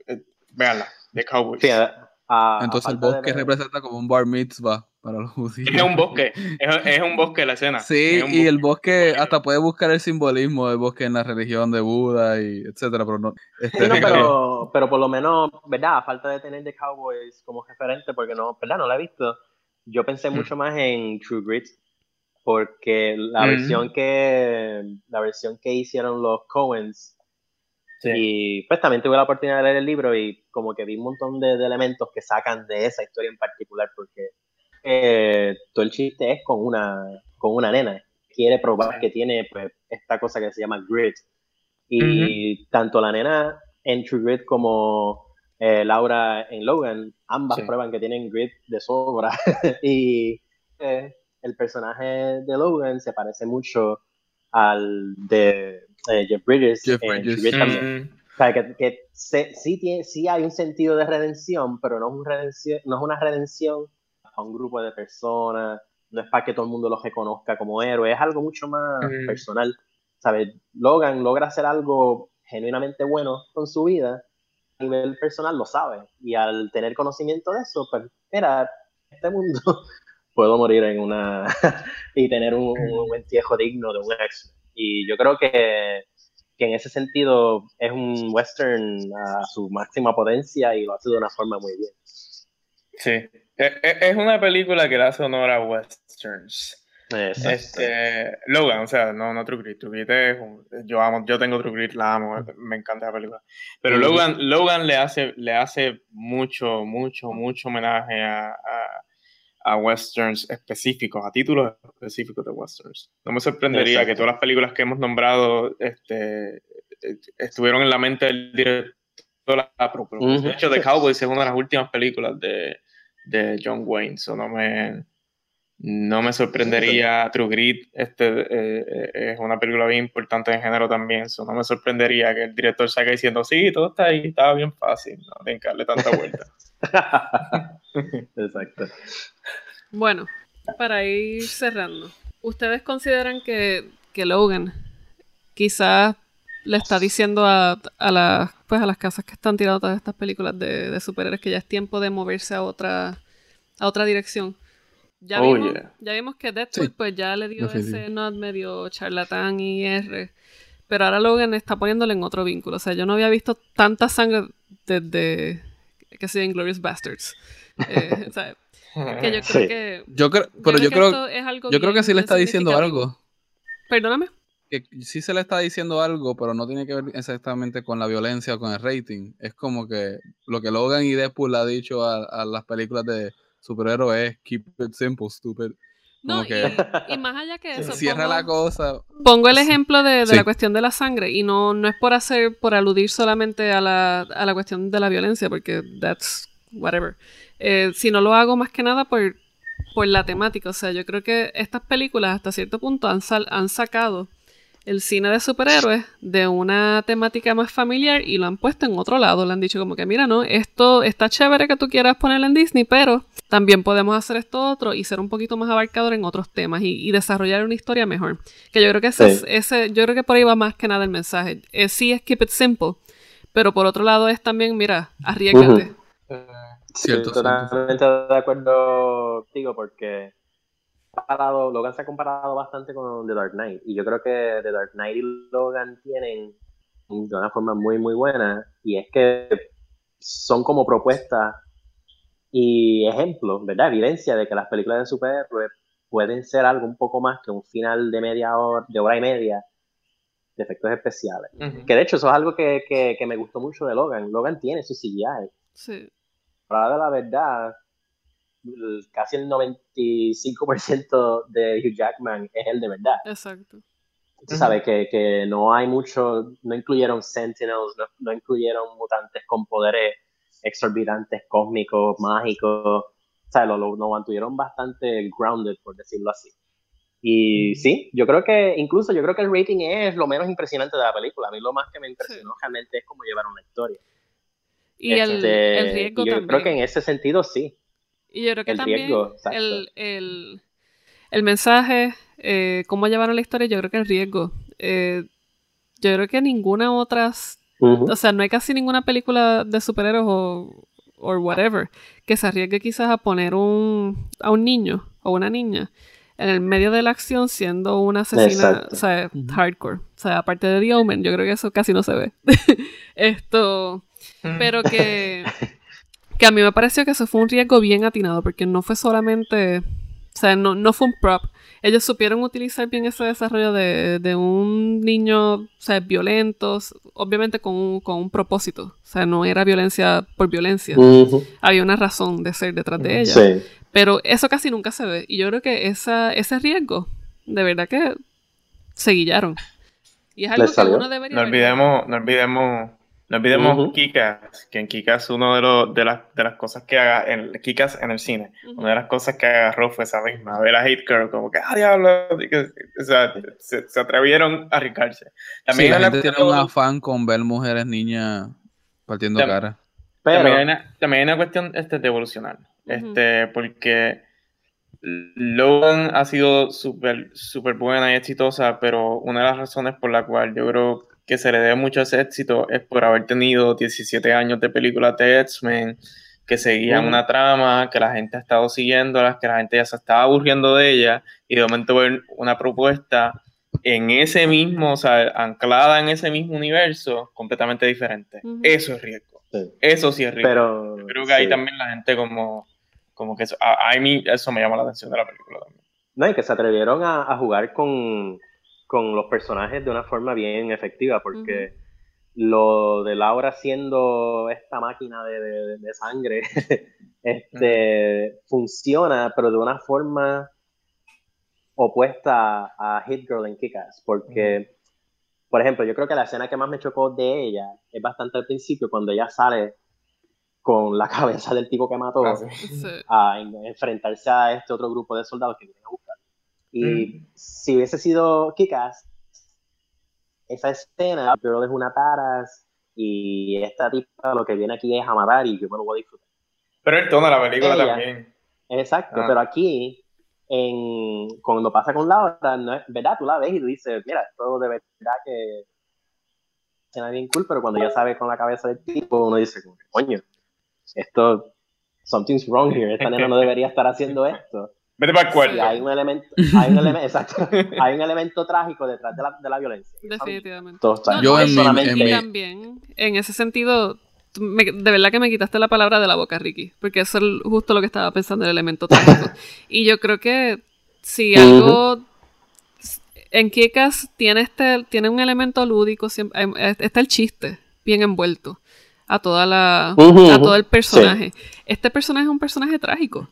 eh, véanla, The Cowboys. Entonces el bosque representa como un bar mitzvah para los judíos. Es un bosque, es, un bosque la escena. Sí, y el bosque hasta puede buscar el simbolismo del bosque en la religión de Buda y etcétera, pero no. Este, pero, pero por lo menos, ¿verdad? A falta de tener The Cowboys como referente, porque no, ¿verdad? No la he visto. Yo pensé mm. mucho más en True Grit, porque la versión que la versión que hicieron los Coens y pues también tuve la oportunidad de leer el libro y como que vi un montón de, elementos que sacan de esa historia en particular porque eh, todo el chiste es con una con una nena quiere probar que tiene pues esta cosa que se llama grit y tanto la nena en True Grit como eh, Laura en Logan ambas prueban que tienen grit de sobra y eh, el personaje de Logan se parece mucho al de eh, Jeff Bridges. Jeff Bridges. también. O sea, que, que sí, tiene, sí hay un sentido de redención, pero no es, un redención, no es una redención a un grupo de personas, no es para que todo el mundo los reconozca como héroe, es algo mucho más personal. ¿Sabes? Logan logra hacer algo genuinamente bueno con su vida, a nivel personal lo sabe, y al tener conocimiento de eso, pues, mira, este mundo puedo morir en una y tener un, un entierro digno de un ex. Y yo creo que que en ese sentido es un western a su máxima potencia y lo hace de una forma muy bien. Sí, es una película que le hace honor a westerns. Este, Logan, o sea, no, no True Grit. True Grit es yo amo, yo tengo True Grit, la amo, me encanta la película. Pero Logan, Logan le hace, le hace mucho, mucho, mucho homenaje a, a, westerns específicos, a títulos específicos de westerns. No me sorprendería que todas las películas que hemos nombrado este, estuvieron en la mente del director. De hecho, The Cowboys es una de las últimas películas de, de John Wayne, so no me no me sorprendería, True Grit este, eh, eh, es una película bien importante en género también, so no me sorprendería que el director salga diciendo, sí, todo está ahí, estaba bien fácil, no tienen que darle tanta vuelta. Exacto. Bueno, para ir cerrando, ¿ustedes consideran que, que Logan quizás le está diciendo a, a, las, pues a las casas que están tirando todas estas películas de, de superhéroes que ya es tiempo de moverse a otra, a otra dirección? Ya, oh, vimos, ya vimos que Deadpool pues ya le dio ese not medio charlatán y R. Pero ahora Logan está poniéndole en otro vínculo. O sea, yo no había visto tanta sangre desde que sea Glorious Bastards. Eh, o sea, que yo creo que. Yo creo, pero yo creo, yo creo que sí le está diciendo algo. Perdóname. Que sí se le está diciendo algo, pero no tiene que ver exactamente con la violencia o con el rating. Es como que lo que Logan y Deadpool le ha dicho a las películas de superhéroe es keep it simple, stupid. No, y, más allá que eso. Cierra la cosa. Pongo el ejemplo de, la cuestión de la sangre y no, no es por hacer, por aludir solamente a la, a la cuestión de la violencia, porque that's whatever. Eh, sino lo hago más que nada por, por la temática. O sea, yo creo que estas películas hasta cierto punto han, han sacado el cine de superhéroes de una temática más familiar y lo han puesto en otro lado. Le han dicho como que, mira, no, esto está chévere que tú quieras ponerlo en Disney, pero también podemos hacer esto otro y ser un poquito más abarcador en otros temas y, desarrollar una historia mejor. Que yo creo que ese, ese, yo creo que por ahí va más que nada el mensaje. Eh, sí es keep it simple, pero por otro lado es también, mira, arriesgate. cierto, totalmente de acuerdo contigo porque Logan se ha comparado bastante con The Dark Knight. Y yo creo que The Dark Knight y Logan tienen de una forma muy, muy buena. Y es que son como propuestas y ejemplos, ¿verdad? Evidencia de que las películas de superhéroes pueden ser algo un poco más que un final de media hora, de hora y media de efectos especiales. Que de hecho eso es algo que, que, me gustó mucho de Logan. Logan tiene su CGI. Sí. Para de la verdad, casi el 95% de Hugh Jackman es el de verdad. Exacto. Tú sabes que, que, no hay mucho, no incluyeron Sentinels, no, incluyeron mutantes con poderes exorbitantes, cósmicos, mágicos. O sea, lo, lo, mantuvieron bastante grounded, por decirlo así. Y sí, yo creo que, incluso yo creo que el rating es lo menos impresionante de la película. A mí lo más que me impresionó realmente es cómo llevar una historia. Y el, este, el, riesgo yo creo que en ese sentido sí. Y yo creo que también el, mensaje, eh, cómo llevaron la historia, yo creo que el riesgo. Eh, yo creo que ninguna otra, o sea, no hay casi ninguna película de superhéroes o o whatever que se arriesgue quizás a poner un, a un niño o una niña en el medio de la acción siendo una asesina, o sea, hardcore. O sea, aparte de The Omen, yo creo que eso casi no se ve. Esto, pero que Que a mí me pareció que eso fue un riesgo bien atinado, porque no fue solamente. O sea, no, no fue un prop. Ellos supieron utilizar bien ese desarrollo de, de un niño, o sea, violento, obviamente con un, con un propósito. O sea, no era violencia por violencia. Había una razón de ser detrás de ella. Sí. Pero eso casi nunca se ve. Y yo creo que esa, ese riesgo, de verdad que se guillaron. Y es algo que uno debería. No olvidemos, no olvidemos No olvidemos Kikas, que en Kikas uno de, los, de, las, de las cosas que haga, en Kikas en el cine, una de las cosas que agarró fue esa misma, ver a Hate Girl, como que, ah, diablo, o sea, se, atrevieron a arriesgarse. También la gente tiene un afán con ver mujeres, niñas partiendo cara. Pero... También, hay una, también hay una cuestión este, de evolucionar, este, porque Logan ha sido súper super buena y exitosa, pero una de las razones por la cual yo creo que se le debe mucho ese éxito es por haber tenido 17 años de películas de X-Men que seguían una trama, que la gente ha estado siguiendo, que la gente ya se estaba aburriendo de ella, y de momento ver una propuesta en ese mismo, o sea, anclada en ese mismo universo, completamente diferente. Eso es riesgo. Eso sí es riesgo. Pero, creo que ahí también la gente como, como que eso, a, mí eso me llama la atención de la película también. No, y que se atrevieron a jugar con, con los personajes de una forma bien efectiva, porque lo de Laura siendo esta máquina de, sangre, este, funciona, pero de una forma opuesta a Hit Girl en Kick-Ass, porque, por ejemplo, yo creo que la escena que más me chocó de ella es bastante al principio, cuando ella sale con la cabeza del tipo que mató ah, a enfrentarse a este otro grupo de soldados que vienen a buscar. Y mm. si hubiese sido Kikas, esa escena, pero es una taras y esta tipa lo que viene aquí es a matar y yo me lo voy a disfrutar. Pero el tono de la película también. Exacto, ah. pero aquí, en, cuando pasa con Laura, no es, ¿verdad? Tú la ves y tú dices, mira, esto de verdad que escena bien cool, pero cuando ya sabes con la cabeza del tipo, uno dice, coño, esto, something's wrong here, esta nena no debería estar haciendo esto. Vete para el cuerpo. hay un elemento, hay un elemento, exacto, hay un elemento trágico detrás de la, de la violencia. Definitivamente. yo en, mi, también, en ese sentido, de verdad que me quitaste la palabra de la boca, Ricky, porque eso es justo lo que estaba pensando, el elemento trágico. y yo creo que si algo en Kikas tiene este, tiene un elemento lúdico, em, está el chiste bien envuelto a toda la, a todo el personaje. Este personaje es un personaje trágico.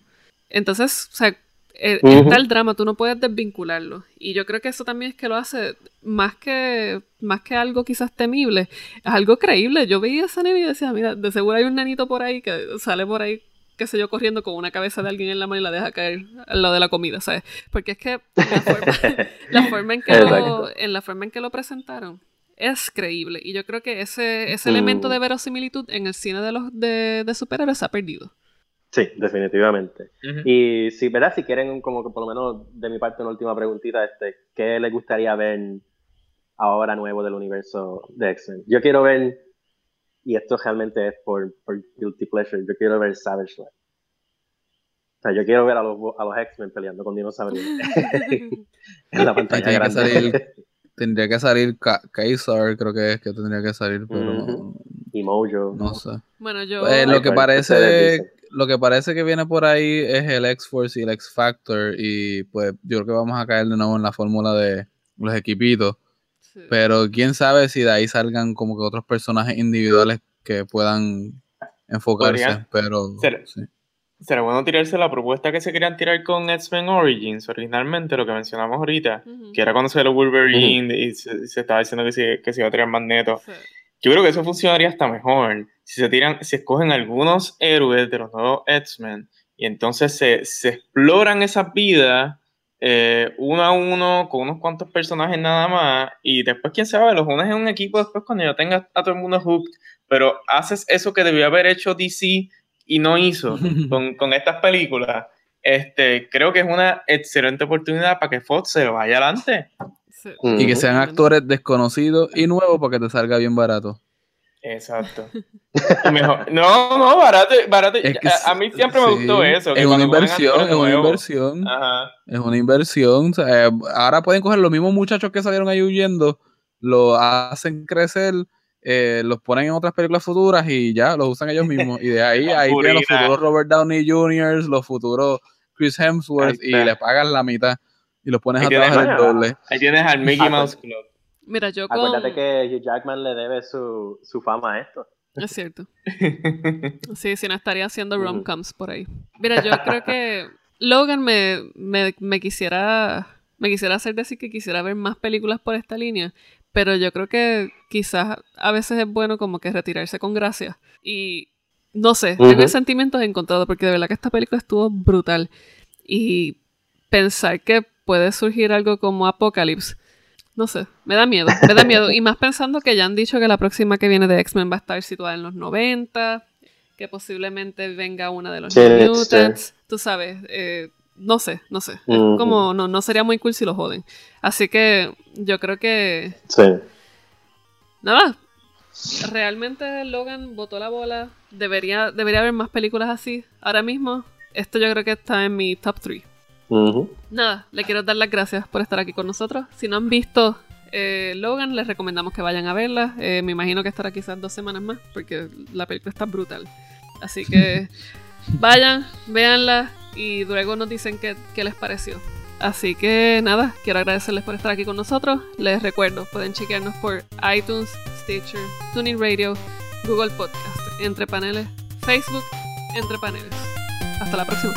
Entonces, o sea, eh, está el drama, tú no puedes desvincularlo. Y yo creo que eso también es que lo hace más que, más que algo quizás temible, es algo creíble. Yo veía esa niña y decía, mira, de seguro hay un nenito por ahí que sale por ahí, qué sé yo, corriendo con una cabeza de alguien en la mano y la deja caer al lado de la comida, ¿sabes? Porque es que la forma, en, que lo, en la forma en que lo presentaron es creíble. Y yo creo que ese, ese elemento de mm. verosimilitud en el cine de los de, de superhéroes se ha perdido. Sí, definitivamente. Y si, ¿verdad? Si quieren, como que por lo menos de mi parte, una última preguntita, este, ¿qué les gustaría ver ahora nuevo del universo de X-Men? Yo quiero ver, y esto realmente es por, por guilty pleasure, yo quiero ver Savage Land. O sea, yo quiero ver a los, a los X-Men peleando con dinosaurios en la pantalla tendría Que salir, tendría que salir Kaiser, creo que es que tendría que salir, pero... Y Mojo. No sé. Bueno, yo... Eh, lo que parece lo que parece que viene por ahí es el X-Force y el X-Factor. Y pues yo creo que vamos a caer de nuevo en la fórmula de los equipitos. Pero quién sabe si de ahí salgan como que otros personajes individuales que puedan enfocarse. Pero será bueno tirarse la propuesta que se querían tirar con X-Men Origins originalmente, lo que mencionamos ahorita, que era cuando se lo Wolverine y se, estaba diciendo que se, que se iba a tirar Magneto. Yo creo que eso funcionaría hasta mejor si se tiran, si escogen algunos héroes de los nuevos X-Men y entonces se, se, exploran esas vidas eh, uno a uno con unos cuantos personajes nada más y después quién sabe, los unes en un equipo después cuando ya tengas a todo el mundo hooked, pero haces eso que debió haber hecho DC y no hizo con, con estas películas. Este, creo que es una excelente oportunidad para que Fox se vaya adelante. Y que sean actores desconocidos y nuevos para que te salga bien barato. Exacto. No, no, barato. barato. a, mí siempre me gustó eso. Es una inversión, es una inversión. Es una inversión. ahora pueden coger los mismos muchachos que salieron ahí huyendo, lo hacen crecer, eh, los ponen en otras películas futuras y ya, los usan ellos mismos. Y de ahí, ahí tienen los futuros Robert Downey Jr., los futuros Chris Hemsworth y le pagan la mitad y los pones a trabajar el doble. Ahí tienes al Mickey Mouse Club. Mira, yo con... Acuérdate que Hugh Jackman le debe su, su fama a esto. Es cierto. Sí, si no estaría haciendo rom-coms por ahí. Mira, yo creo que Logan me, me, me, quisiera me quisiera hacer decir que quisiera ver más películas por esta línea, pero yo creo que quizás a veces es bueno como que retirarse con gracia. Y no sé, tengo sentimientos encontrados porque de verdad que esta película estuvo brutal. Y pensar que puede surgir algo como Apocalypse, no sé, me da miedo, me da miedo. Y más pensando que ya han dicho que la próxima que viene de X-Men va a estar situada en los 90, que posiblemente venga una de los Mutants, tú sabes, eh, no sé, no sé. Como no, no sería muy cool si lo joden. Así que yo creo que. Sí. Nada. Realmente Logan botó la bola. Debería, debería haber más películas así. Ahora mismo, esto yo creo que está en mi top 3. Nada, le quiero dar las gracias por estar aquí con nosotros. Si no han visto eh, Logan, les recomendamos que vayan a verla. Eh, me imagino que estará quizás dos semanas más, porque la película está brutal. Así que vayan, véanla y luego nos dicen qué, les pareció. Así que nada, quiero agradecerles por estar aquí con nosotros. Les recuerdo, pueden chequearnos por iTunes, Stitcher, Tuning Radio, Google Podcast, Entre Paneles, Facebook, Entre Paneles. Hasta la próxima.